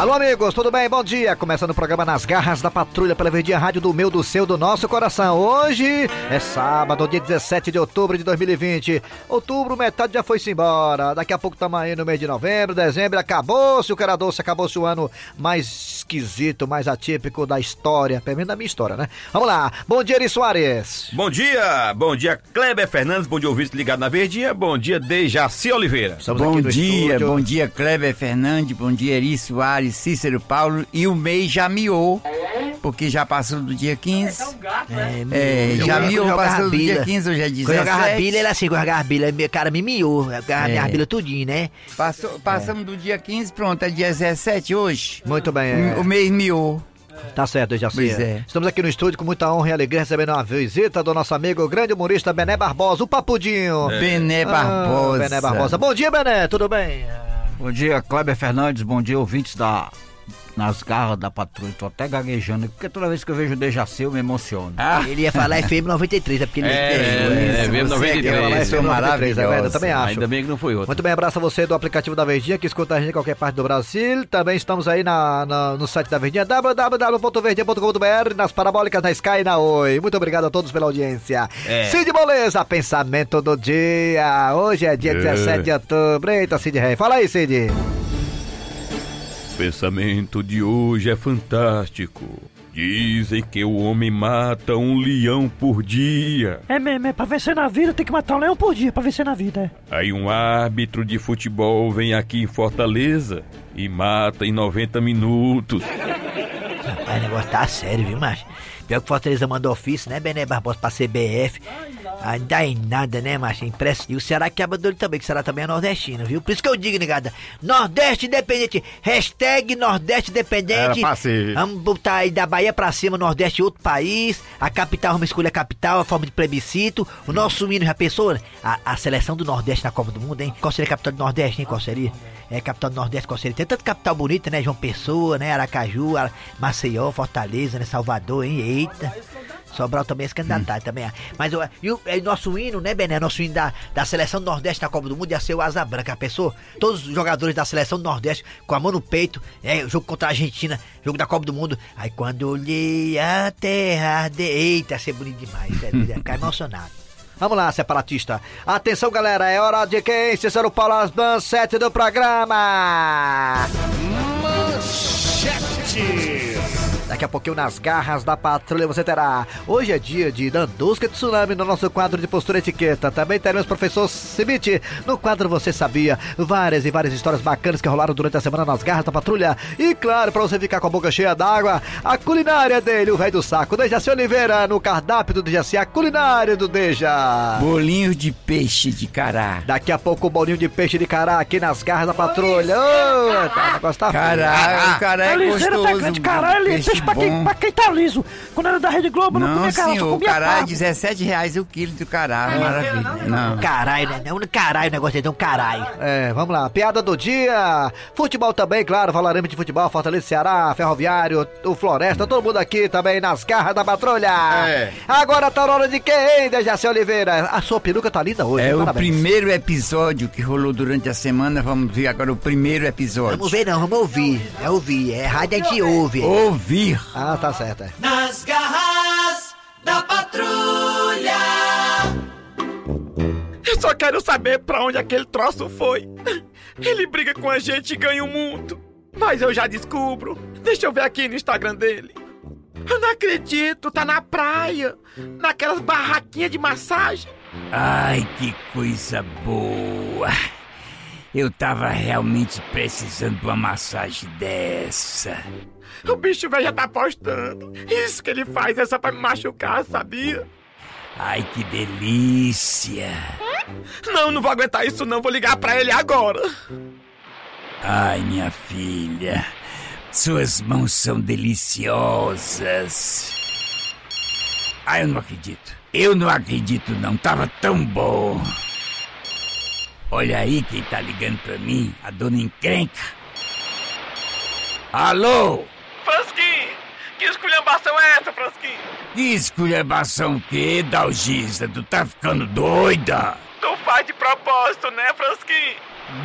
Alô, amigos, tudo bem? Bom dia. Começando o programa Nas Garras da Patrulha pela Verdinha Rádio do meu, do seu, do nosso coração. Hoje é sábado, dia 17 de outubro de 2020. Outubro, metade já foi-se embora. Daqui a pouco estamos aí no mês de novembro, dezembro. Acabou-se o era doce, acabou-se o ano mais esquisito, mais atípico da história. Pelo menos da minha história, né? Vamos lá. Bom dia, Eri Soares. Bom dia, bom dia, Kleber Fernandes. Bom dia, ouvinte ligado na Verdinha. Bom dia, Dejaci Oliveira. Estamos bom aqui no dia, estúdio. bom dia, Kleber Fernandes, bom dia, Eri Soares, Cícero Paulo. E o mês já miou, porque já passou do dia 15. É, já eu miou, jogava passou do dia bila. 15, hoje é Quando eu jogava 17. bilha, era assim, quando eu jogava bilha, meu cara me miou, minha É. bilha tudinho, né? Passou, passamos do dia 15, pronto, é dia 17 hoje. Muito bem, é. O mês miou. Tá certo, Jaci. Pois é. Estamos aqui no estúdio com muita honra e alegria recebendo uma visita do nosso amigo, o grande humorista Bené Barbosa, o Papudinho. Bené Ah, Barbosa. Bené Barbosa. Bom dia, Bené, tudo bem? Bom dia, Kleber Fernandes. Bom dia, ouvintes da Nas Garras da Patrulha. Tô até gaguejando, porque toda vez que eu vejo o Dejaci eu me emociono. Ah, Ele ia falar FM 93, é porque ele É, é, é, isso, mesmo você 93, é é maravilhosa. Eu também acho. Ainda bem que não foi outro. Muito bem, abraço a você do aplicativo da Verdinha que escuta a gente em qualquer parte do Brasil. Também estamos aí na, na- no site da Verdinha, www.verdinha.com.br, nas parabólicas, na Sky e na Oi. Muito obrigado a todos pela audiência. É. Cid Moleza, pensamento do dia. Hoje é dia 17 de outubro. Eita, Cid Rei. Fala aí, Cid. O pensamento de hoje é fantástico. Dizem que o homem mata um leão por dia. É mesmo, é pra vencer na vida tem que matar um leão por dia pra vencer na vida. é. Aí um árbitro de futebol vem aqui em Fortaleza e mata em 90 minutos. Rapaz, o negócio tá sério, viu, macho? Pior que Fortaleza mandou ofício, né, Bené Barbosa, pra CBF. Ainda em nada, né, macho? Impressionante. E o Ceará quebra dele também, que o Ceará também é nordestino, viu? Por isso que eu digo, negada, Nordeste Independente. Hashtag Nordeste Independente. Vamos botar aí da Bahia pra cima, Nordeste outro país. A capital, vamos escolher a capital, a forma de plebiscito. O nosso hino, já pensou? A, a seleção do Nordeste na Copa do Mundo, hein? Qual seria a capital do Nordeste, hein? Qual seria? É, capital do Nordeste, qual seria? Tem tanta capital bonita, né? João Pessoa, né? Aracaju, Ara- Maceió, Fortaleza, né? Salvador, hein? Eita. Sobral também é se candidatar também. é. Mas o, e o é, nosso hino, né, Bené? Nosso hino da, da seleção do Nordeste na Copa do Mundo ia ser o Asa Branca. Pensou? Todos os jogadores da seleção do Nordeste com a mão no peito, é, jogo contra a Argentina, jogo da Copa do Mundo. Aí quando olhei a terra de. Eita, ia ser bonito demais, sério, ia ficar emocionado. Vamos lá, separatista. Atenção, galera, é hora de quem? Cícero Paulo, as manchetes do programa. Daqui a pouquinho nas garras da patrulha você terá. Hoje é dia de Dandusca de Tsunami no nosso quadro de postura e etiqueta. Também teremos professor Cibite no quadro Você Sabia. Várias e várias histórias bacanas que rolaram durante a semana nas garras da patrulha. E claro, pra você ficar com a boca cheia d'água, a culinária dele, o velho do saco. Dejaci Oliveira no cardápio do Dejaci, a culinária do Deja. Bolinho de peixe de cará. Daqui a pouco o bolinho de peixe de cará aqui nas garras da patrulha. Ô, tá, o negócio tá Cará, o cará é liseira gostoso. atacante, caralho, peixe peixe pra quem, bom. pra quem tá liso. Quando era da Rede Globo, eu não, Não, comia caralho, só senhor, o comia cará é carne. 17 reais o quilo do cará, maravilha. Não. Caralho, né? Não, caralho, o negócio dele é um caralho. É, vamos lá. Piada do dia. Futebol também, claro. Falaremos de futebol. Fortaleza, Ceará, Ferroviário, o Floresta. Todo mundo aqui também nas garras da patrulha. É. Agora tá na hora de quem, Dejaci Oliveira? A sua peruca tá linda hoje. É o primeiro episódio que rolou durante a semana. Vamos ver agora o primeiro episódio. Vamos ver não, vamos ouvir. É ouvir, é rádio a gente ouve. Ouvir. Ah, tá certo. é. Nas garras da patrulha. Eu só quero saber pra onde aquele troço foi. Ele briga com a gente e ganha o mundo. Mas eu já descubro. Deixa eu ver aqui no Instagram dele. Eu não acredito, tá na praia. Naquelas barraquinhas de massagem. Ai, que coisa boa. Eu tava realmente precisando de uma massagem dessa. O bicho velho já tá postando. Isso que ele faz é só pra me machucar, sabia? Ai, que delícia. Não, não vou aguentar isso não. Vou ligar pra ele agora. Ai, minha filha. Suas mãos são deliciosas. Ai, eu não acredito. Eu não acredito, não. Tava tão bom. Olha aí quem tá ligando pra mim, a dona encrenca. Alô? Fransquim, que esculhambação é essa, Fransquim? Que esculhambação o quê, Dalgisa? Tu tá ficando doida? Tu faz de propósito, né, Fransquim?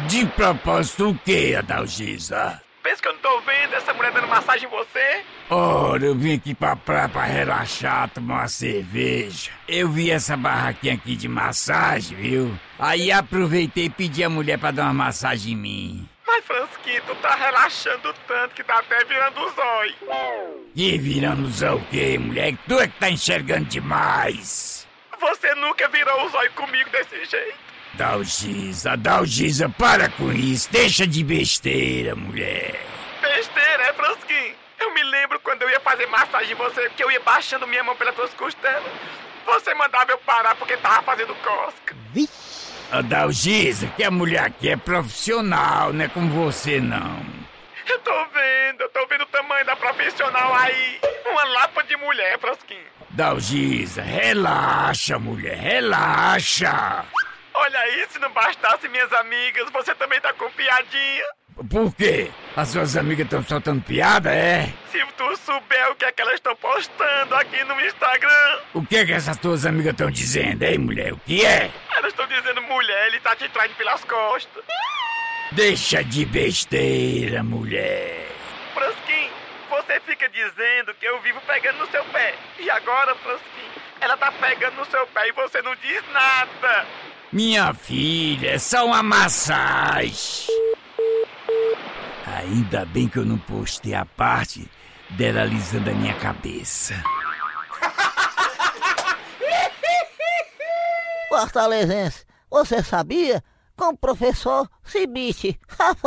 De propósito o quê, Adalgisa? Pensa pensa que eu não tô vendo essa mulher dando massagem em você? Ora, eu vim aqui pra praia pra relaxar, tomar uma cerveja. Eu vi essa barraquinha aqui de massagem, viu? Aí aproveitei e pedi a mulher pra dar uma massagem em mim. Mas, Fransquinho, tu tá relaxando tanto que tá até virando o zóio. E virando o quê, mulher? Tu é que tá enxergando demais. Você nunca virou o zóio comigo desse jeito. Dalgisa, Dalgisa, para com isso. Deixa de besteira, mulher. Besteira, é, Fransquinho? Eu me lembro quando eu ia fazer massagem em você, que eu ia baixando minha mão pelas tuas costelas. Você mandava eu parar porque tava fazendo cosca. Dalgisa, que a mulher aqui é profissional, não é como você, não. Eu tô vendo, eu tô vendo o tamanho da profissional aí. Uma lapa de mulher, Frasquinho. Dalgisa, relaxa, mulher, relaxa. Olha aí, se não bastasse minhas amigas, você também tá com piadinha. Por quê? As suas amigas estão soltando piada, é? Se tu souber o que é que elas estão postando aqui no Instagram. O que é que essas tuas amigas estão dizendo, hein, mulher? O que é? Elas estão dizendo, mulher, ele tá te traindo pelas costas. Deixa de besteira, mulher. Fransquinho, você fica dizendo que eu vivo pegando no seu pé. E agora, Fransquinho, ela tá pegando no seu pé e você não diz nada. Minha filha, é só uma massagem. Ainda bem que eu não postei a parte dela alisando a minha cabeça. Fortalezense, você sabia? Com o professor Cibite.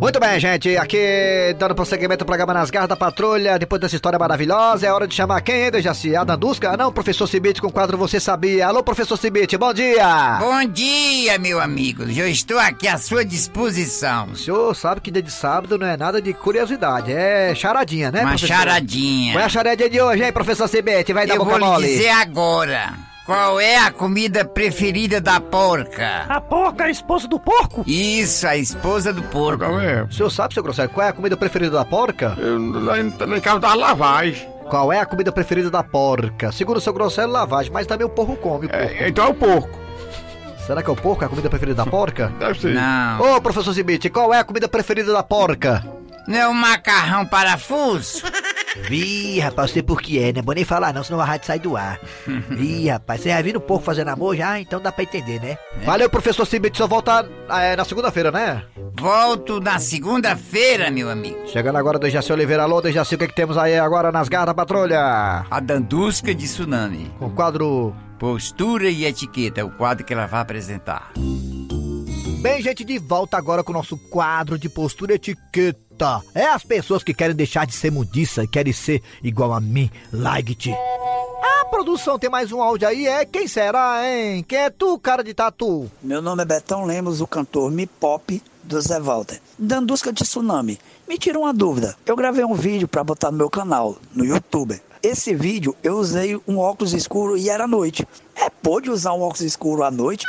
Muito bem, gente. Aqui, dando prosseguimento ao programa Nas Garras da Patrulha. Depois dessa história maravilhosa, é hora de chamar quem, hein, Dejaci? A Dandusca? Não, professor Cibite com o quadro Você Sabia. Alô, professor Cibite, bom dia! Bom dia, meu amigo. Eu estou aqui à sua disposição. O senhor sabe que dia de sábado não é nada de curiosidade, é charadinha, né, Uma professor? charadinha. Qual é a charadinha de hoje, hein, professor Cibite? Vai dar Eu boca vou lhe mole. dizer agora. Qual é a comida preferida da porca? A porca é a esposa do porco? Isso, a esposa do porco. O senhor sabe, seu grosseiro, qual é a comida preferida da porca? Eu lá em casa da lavagem. Qual é a comida preferida da porca? Segundo o seu grosseiro, lavagem, mas também o porco come. O porco. então é o porco. Será que é o porco a comida preferida da porca? Deve ser. Não. Ô, professor Cibite, qual é a comida preferida da porca? Não é o macarrão parafuso? Ih, rapaz, sei por que é, né? Bom nem falar não, senão a rádio sai do ar. Ih, rapaz, você já viu um pouco fazendo amor já? Então dá pra entender, né? Valeu, professor Cibite, só volta é, na segunda-feira, né? Volto na segunda-feira, meu amigo. Chegando agora, Dejaci Oliveira. Alô, Dejaci, o que, que temos aí agora nas garras da patrulha? A Dandusca de Tsunami. Com o quadro... Postura e etiqueta é o quadro que ela vai apresentar. Bem, gente, de volta agora com o nosso quadro de postura etiqueta. É as pessoas que querem deixar de ser mundiça e querem ser igual a mim, like-te. A produção tem mais um áudio aí, é? Quem será, hein? Quem é tu, cara de tatu? Meu nome é Betão Lemos, o cantor Me Pop do Zé Walter. Dandusca de Tsunami. Me tira uma dúvida. Eu gravei um vídeo pra botar no meu canal, no YouTube. Esse vídeo eu usei um óculos escuro e era noite. É pode usar um óculos escuro à noite?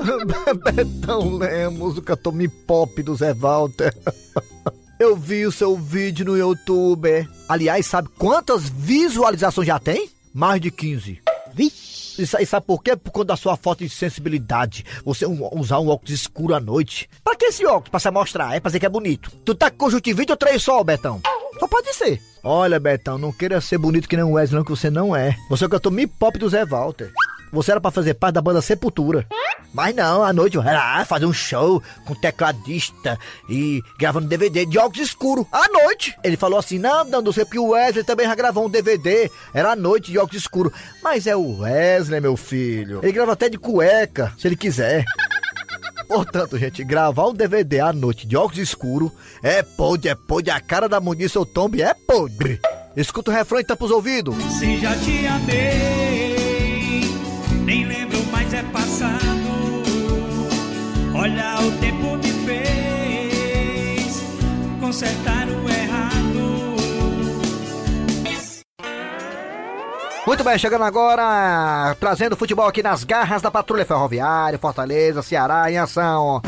Betão Lemos, o cantor Me Pop do Zé Walter. Eu vi o seu vídeo no YouTube. Aliás, sabe quantas visualizações já tem? Mais de 15. Vixe. E sabe por quê? Por conta da sua falta de sensibilidade. Você usar um óculos escuro à noite. Pra que esse óculos? Pra se mostrar, é pra dizer que é bonito. Tu tá com conjuntivite ou três sol, Betão? Só pode ser. Olha, Betão, não queira ser bonito que nem o Wesley, não, que você não é. Você é o cantor Me Pop do Zé Walter. Você era pra fazer parte da banda Sepultura. Mas não, à noite era fazer um show com tecladista e gravando DVD de óculos escuros. À noite. Ele falou assim: não, não, não sei porque o Wesley também já gravou um DVD. Era à noite de óculos escuros. Mas é o Wesley, meu filho. Ele grava até de cueca, se ele quiser. Portanto, gente, gravar um DVD à noite de óculos escuros é podre, é podre. A cara da munição tombe é podre. Escuta o refrão e tampa os ouvidos. Se já te amei, nem lembro mais é passado. Olha, o tempo me fez consertar o errado. Muito bem, chegando agora, trazendo futebol aqui nas garras da Patrulha Ferroviária, Fortaleza, Ceará, em ação.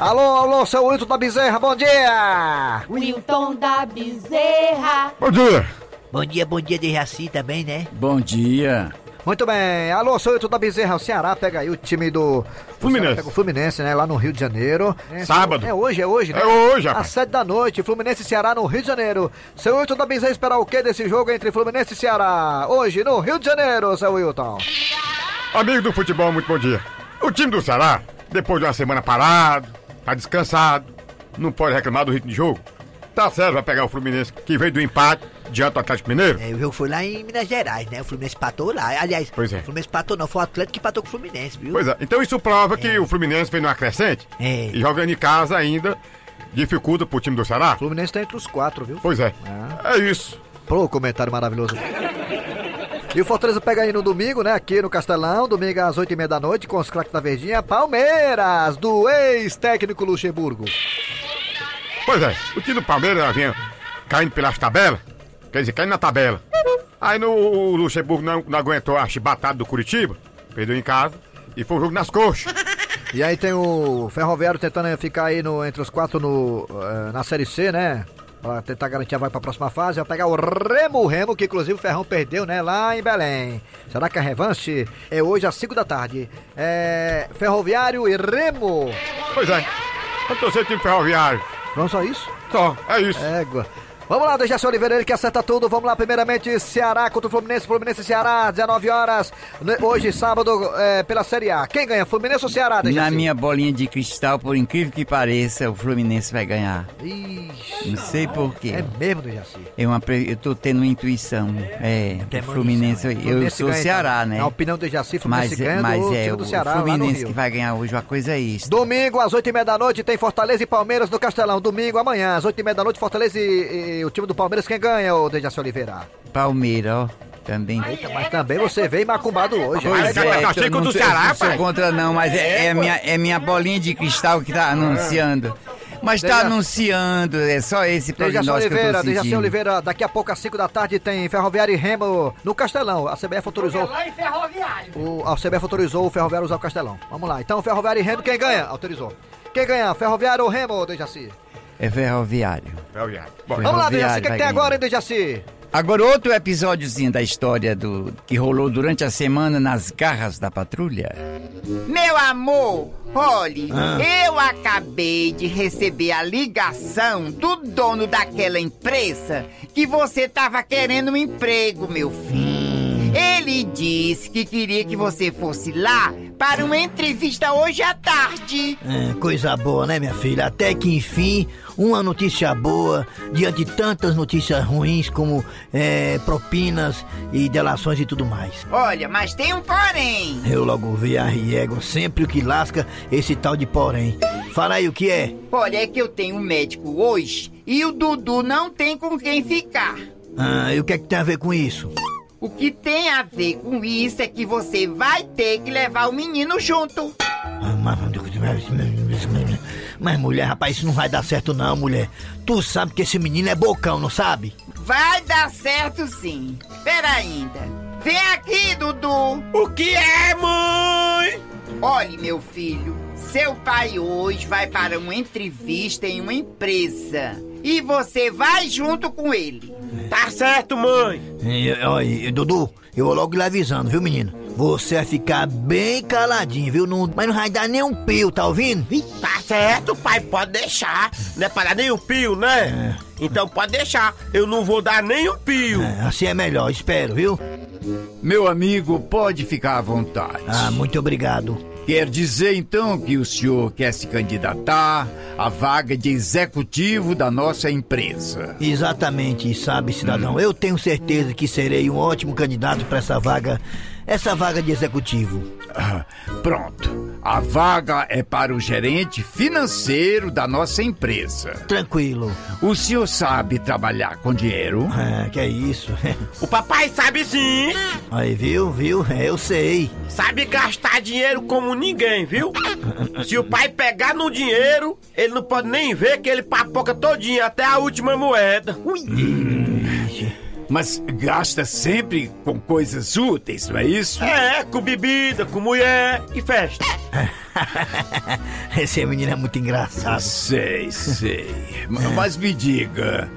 Alô, alô, seu Wilton da Bezerra, bom dia! Wilton da Bezerra. Bom dia. Bom dia, bom dia de Jaci também, né? Bom dia. Muito bem. Alô, sou eu, da Bezerra. O Ceará pega aí o time do... Fluminense. Pega o Fluminense, né? Lá no Rio de Janeiro. Sábado. É hoje, é hoje, né? É hoje, Às rapaz. sete da noite, Fluminense e Ceará no Rio de Janeiro. Seu Wilton da Bezerra esperar o quê desse jogo entre Fluminense e Ceará? Hoje no Rio de Janeiro, seu Wilton. Amigo do futebol, muito bom dia. O time do Ceará, depois de uma semana parado, tá descansado, não pode reclamar do ritmo de jogo. Tá certo, vai pegar o Fluminense, que veio do empate diante do Atlético Mineiro. É, o jogo foi lá em Minas Gerais, né? O Fluminense empatou lá. Aliás, Pois é. o Fluminense empatou não, foi o Atlético que empatou com o Fluminense, viu? Pois é, então isso prova que o Fluminense vem numa crescente É. e jogando em casa ainda dificulta pro time do Ceará. O Fluminense tá entre os quatro, viu? Pois é, é isso. Pô, comentário maravilhoso. E o Fortaleza pega aí no domingo, né? Aqui no Castelão, domingo às 8 e meia da noite, com os craques da Verdinha, Palmeiras, do ex-técnico Luxemburgo. Pois é, o time do Palmeiras vinha caindo pelas tabelas, quer dizer, caindo na tabela. Aí no, o Luxemburgo não, não aguentou a chibatada do Curitiba, perdeu em casa e foi um jogo nas coxas. E aí tem o Ferroviário tentando ficar aí no, entre os quatro no, eh, na Série C, né? Pra tentar garantir a vai pra próxima fase. Vai pegar o Remo Remo, que inclusive o Ferrão perdeu, né? Lá em Belém. Será que a revanche é hoje às 5 da tarde? É. Ferroviário e Remo. Pois é, vamos torcer o time ferroviário. Não só isso? Só, é isso. Égua. Vamos lá, Dejaci Oliveira, ele que acerta tudo. Vamos lá, primeiramente, Ceará contra o Fluminense. Fluminense e Ceará, 19 horas. Hoje, sábado, é, pela Série A. Quem ganha, Fluminense ou Ceará, Dejaci? Na minha bolinha de cristal, por incrível que pareça, o Fluminense vai ganhar. Ixi, Não sei porquê. é mesmo, Dejaci. É pre- eu tô tendo uma intuição. É, o Fluminense, eu Fluminense sou ganha, Ceará, então. né? Na opinião do Dejaci, Fluminense Mas, ganha mas do é o do Ceará no Fluminense que vai ganhar hoje, uma coisa é isso. Domingo, às 8h30 da noite, tem Fortaleza e Palmeiras no Castelão. Domingo, amanhã, às 8h30 da noite, Fortaleza e, e o time do Palmeiras. Quem ganha, o Dejaci Oliveira? Palmeiras, ó, também. Eita, mas também você veio macumbado hoje. Pois Olha, é, cara, tá eu não do Ceará, não sou contra não, mas é, é minha, é minha bolinha de cristal que tá anunciando. Mas tá Dejaci- anunciando, é só esse prognóstico que eu Oliveira, tô. Oliveira, daqui a pouco às 5 da tarde tem Ferroviário e Remo no Castelão. A CBF autorizou. Lá em Ferroviário. O, a CBF autorizou o Ferroviário usar o Castelão. Vamos lá. Então, Ferroviário e Remo, quem ganha? Autorizou. Quem ganha? Ferroviário ou Remo, Dejaci? É ferroviário. Ferroviário. Bom, Vamos lá, Ferroviário Dejaci. O que, é que tem agora, hein, Dejaci? Agora outro episódiozinho da história do que rolou durante a semana nas garras da patrulha. Meu amor, olhe, eu acabei de receber a ligação do dono daquela empresa que você tava querendo um emprego, meu filho. Ele disse que queria que você fosse lá para uma entrevista hoje à tarde. É, coisa boa, né, minha filha? Até que enfim, uma notícia boa, diante de tantas notícias ruins como é, propinas e delações e tudo mais. Olha, mas tem um porém. Eu logo vi a Riego, sempre o que lasca esse tal de porém. Fala aí o que é? Olha, é que eu tenho um médico hoje e o Dudu não tem com quem ficar. Ah, e o que é que tem a ver com isso? O que tem a ver com isso é que você vai ter que levar o menino junto. Ah, mas- mulher, rapaz, isso não vai dar certo não, mulher. Tu sabe que esse menino é bocão, não sabe? Vai dar certo sim. Espera ainda. Vem aqui, Dudu. O que é, mãe? Olhe, meu filho, seu pai hoje vai para uma entrevista em uma empresa. E você vai junto com ele. Tá certo, mãe. E, Dudu, eu vou logo lhe avisando, viu, menino? Você vai ficar bem caladinho, viu? Não, mas não vai dar nem um pio, tá ouvindo? Tá certo, pai, pode deixar. Não é para dar nem um pio, né? Então pode deixar. Eu não vou dar nem um pio. é, assim é melhor, espero, viu? Meu amigo, pode ficar à vontade. Ah, muito obrigado. Quer dizer então que o senhor quer se candidatar à vaga de executivo da nossa empresa? Exatamente, sabe, cidadão? Eu tenho certeza que serei um ótimo candidato para essa vaga, essa vaga de executivo. Ah, pronto. A vaga é para o gerente financeiro da nossa empresa. Tranquilo. O senhor sabe trabalhar com dinheiro? É, que é isso. O papai sabe sim. Aí, viu, viu? É, eu sei. Sabe gastar dinheiro como ninguém, viu? Se o pai pegar no dinheiro, ele não pode nem ver que ele papoca todinho até a última moeda. Mas gasta sempre com coisas úteis, não é isso? É, com bebida, com mulher e festa. Esse menino é muito engraçado. Sei, sei. Ma- Mas me diga,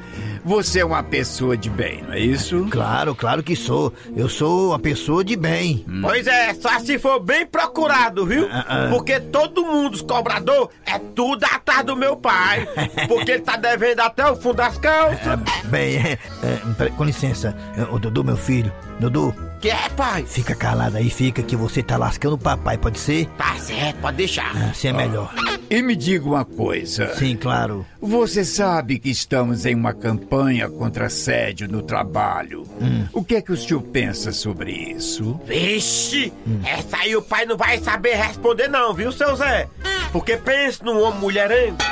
você é uma pessoa de bem, não é isso? Claro, claro que sou. Eu sou uma pessoa de bem. Pois é, só se for bem procurado, viu? ah. Porque todo mundo, os cobrador, é tudo atrás do meu pai. Porque ele tá devendo até o fundo das calças. Bem, é, é, com licença, é, ô Dudu, meu filho. Dudu, Que é, pai? fica calado aí, fica que você tá lascando o papai, pode ser? Tá certo, pode deixar. Assim é melhor. E me diga uma coisa. Sim, claro. Você sabe que estamos em uma campanha contra assédio no trabalho. O que é que o senhor pensa sobre isso? Vixe, essa aí o pai não vai saber responder não, viu, seu Zé? Porque pensa num homem mulherengo.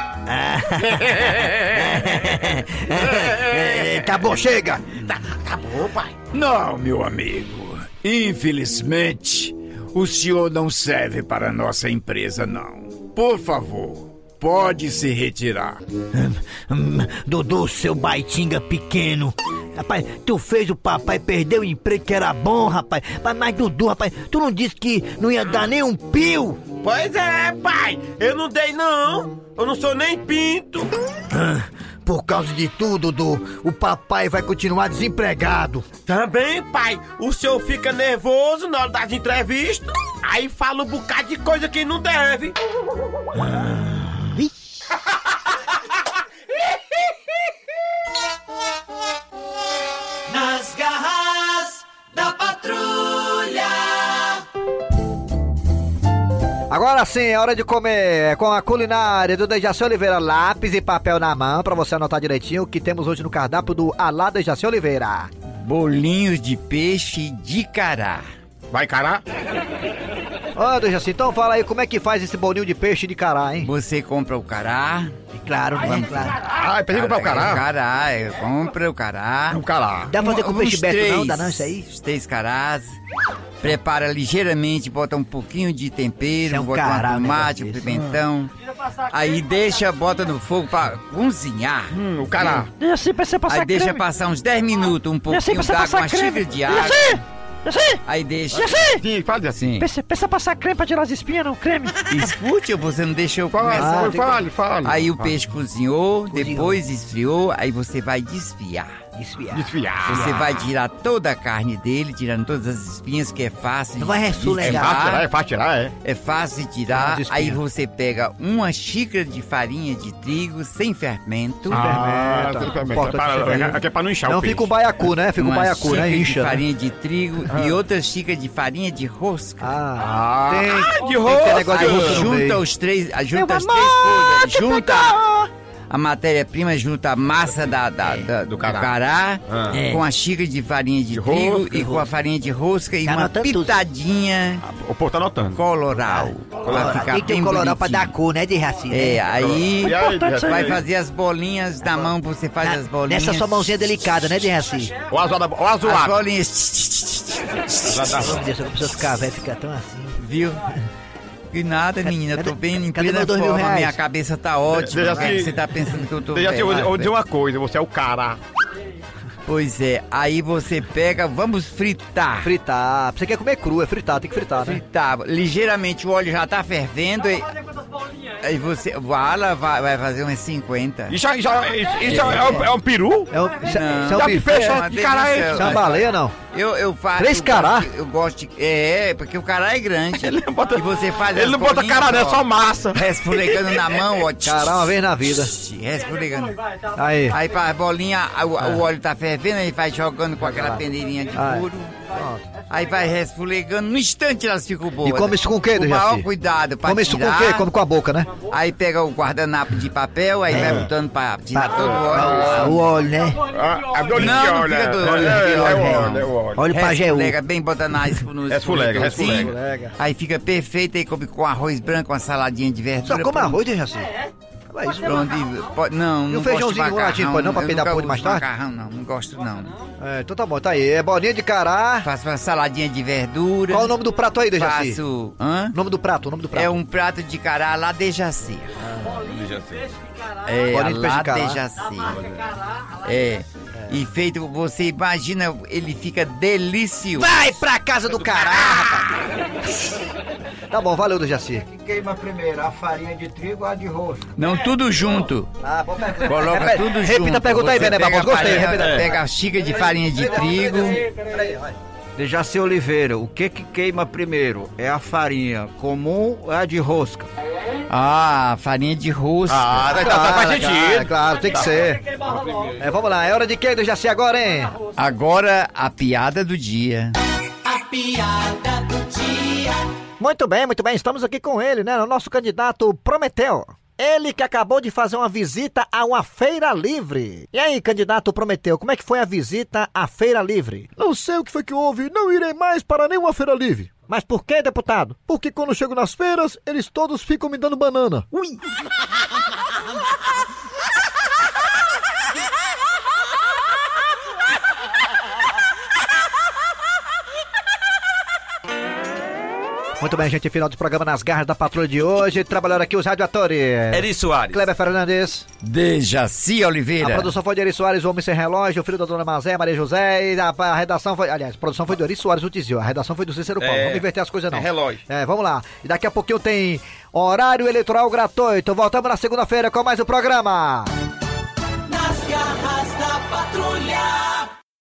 É, tá bom, chega! Tá, tá bom, pai. Não, meu amigo. Infelizmente, o senhor não serve para a nossa empresa, não. Por favor, pode se retirar. Hum, Dudu, seu baitinga pequeno. Rapaz, tu fez o papai perder o emprego que era bom, rapaz. Mas, mas Dudu, rapaz, tu não disse que não ia dar nem um pio? Pois é, pai. Eu não dei não. Eu não sou nem pinto. Ah, Por causa de tudo, Dudu, o papai vai continuar desempregado. Também, pai. O senhor fica nervoso na hora das entrevistas. Aí fala um bocado de coisa que não deve. Nas Agora sim, é hora de comer com a culinária do Dejaci Oliveira. Lápis e papel na mão pra você anotar direitinho o que temos hoje no cardápio do Alá Dejaci Oliveira. Bolinhos de peixe de cará. Vai encarar? Ô, Dejaci, então fala aí como é que faz esse bolinho de peixe de cará, hein? Você compra o cará. Claro, né? Claro. Ah, pensei em comprar o O cará. cará, é, compra o cará. O cará. Dá pra fazer com Uns peixe beto não? três, Dá não isso aí? Os três carás. Prepara ligeiramente, bota um pouquinho de tempero, é um bota cará, um um tomate, um pimentão. Aí deixa, bota no fogo pra cozinhar. Hum, o cará. Deixa assim pra você passar Aí deixa creme. passar uns 10 minutos, um assim pouquinho d'água, uma creme. xícara de água. Aí deixa. Assim! Sim, faz assim. Sim. Pensa, pensa passar creme pra tirar as espinhas, não, creme. Escute, você não deixou eu Fale, começar. fale, fale, fale. Aí o peixe cozinhou, depois esfriou, aí você vai desfiar. Desfiar. Desfiar. Você vai tirar toda a carne dele, tirando todas as espinhas, que é fácil. Não vai de É fácil tirar, é fácil tirar, é. É fácil de tirar. Aí você pega uma xícara de farinha de trigo sem fermento. Ah, fermenta. tem fermento. Importa É para- que fermenta. Aqui é pra não inchar Não o peixe. fica um baiacu, né? Fica um uma baiacu, xícara né? de Incha. né? farinha de trigo e outra xícara de farinha de rosca. Ah, tem, de tem que ter rosca. negócio de Aí rosca junta meio. os três, ah, junta as três coisas, junta pegar. a matéria-prima, junta a massa da, da- da- do cará. cará, Ah. É. com a xícara de farinha de, De trigo rosca, e com a farinha de rosca e Tá uma anotando tudo. pitadinha O povo tá anotando. coloral. Pra ficar Tem que ter bem o colorau pra bonitinho. dar cor, né, de racinho? É, aí E aí, vai fazer as bolinhas na mão, você faz as bolinhas. Nessa sua mãozinha delicada, né, de racinho? O azul, o As bolinhas. Meu Deus, eu preciso ficar velho, ficar tão assim. Viu? Que nada, menina, eu tô bem em plena forma, reais? minha cabeça tá ótima. É assim- você tá pensando que eu tô Deixa assim, eu vou- velho? eu vou dizer uma coisa, você é o cará. Pois é, aí você pega, vamos fritar. Fritar. Você quer comer cru, é fritar, tem que fritar, né? Fritar. Ligeiramente o óleo já tá fervendo e. Aí você. Vala vai, vai fazer umas 50. Isso, isso, aí- isso, isso é, um, é um peru? É um, isso é- Não. isso é um Já bife. fecha esse. Isso é uma baleia, não? Eu, eu faço. Três eu cará? de- Eu gosto de. É, porque o cará é grande. Ele não bota- e você faz Ele não bota cará, não, é só massa. Resfulegando na mão, ó. Cará uma vez na vida. Resfulegando. Aí. Aí pra bolinha, o, o óleo tá fervendo, aí vai jogando com aquela peneirinha de furo. Pronto. Aí vai resfulegando, no instante elas ficam boas. E come isso com o quê, Com o maior cuidado pra Come isso com o tirar. quê? Come com a boca, né? Aí pega o guardanapo de papel, aí vai botando pra tirar todo o Ah, óleo. O óleo, né? Ah, é bolinho Não, de não fica é. do óleo, É, é, aquele é óleo, o não. óleo, é o óleo. Óleo pajeú. Resfulega bem, bota na no Resfulega, escorredorzinho. resfulega. Aí fica perfeito, aí come com arroz branco, uma saladinha de verdura. Só come arroz, Dejaci. Fala isso. Pronto, e pode, não, E não um feijãozinho gosto de enroladinho, macarrão, pode não, pra peidar nunca podre mais tarde? macarrão, não, não gosto não. É, então tá bom, tá aí. É bolinha de cará. Faço uma saladinha de verdura. Qual o nome do prato aí, Dejaci? Faço... Hã? O nome do prato, o nome do prato. É um prato de cará lá de Jaci. É, Bolinha de peixe lá de cará. de Jaci. É. E feito, você imagina, ele fica delicioso. Vai pra casa do caralho, rapaz. Tá bom, valeu, Dejaci. Que queima primeiro, a farinha de trigo ou a de rosca? Não, tudo junto. Ah, boa pergunta. Coloca Repete- tudo junto. Repita a pergunta aí, Bené Barbosa. pega a Gostei, farinha- repita. Pega a xícara de farinha de trigo. Peraí, vai. Dejaci Oliveira, o que que queima primeiro? É a farinha comum ou é a de rosca? Ah, farinha de rosca. Ah, tá, tá, Claro, faz sentido. claro, claro, tem que ser. É, vamos lá, é hora de quem, Dejaci, agora, hein? Agora, a piada do dia. A piada do dia. Muito bem, muito bem, estamos aqui com ele, né? O nosso candidato Prometeu. Ele que acabou de fazer uma visita a uma feira livre. E aí, candidato Prometeu, como é que foi a visita à feira livre? Não sei o que foi que houve, não irei mais para nenhuma feira livre. Mas por que, deputado? Porque quando chego nas feiras, eles todos ficam me dando banana. Ui! Muito bem, gente, final do programa nas garras da patrulha de hoje. Trabalharam aqui os radioatores. Eri Soares. Kleber Fernandes. Dejaci A Oliveira. produção foi de Eri Soares, o Homem Sem Relógio, o filho da Dona Mazé, Maria José, e a, a redação foi. Aliás, a produção foi do Eri Soares, o Tizio. A redação foi do Cícero Paulo. É. Vamos inverter as coisas, não. É relógio. É, vamos lá. E daqui a pouquinho tem horário eleitoral gratuito. Voltamos na segunda-feira com mais um programa.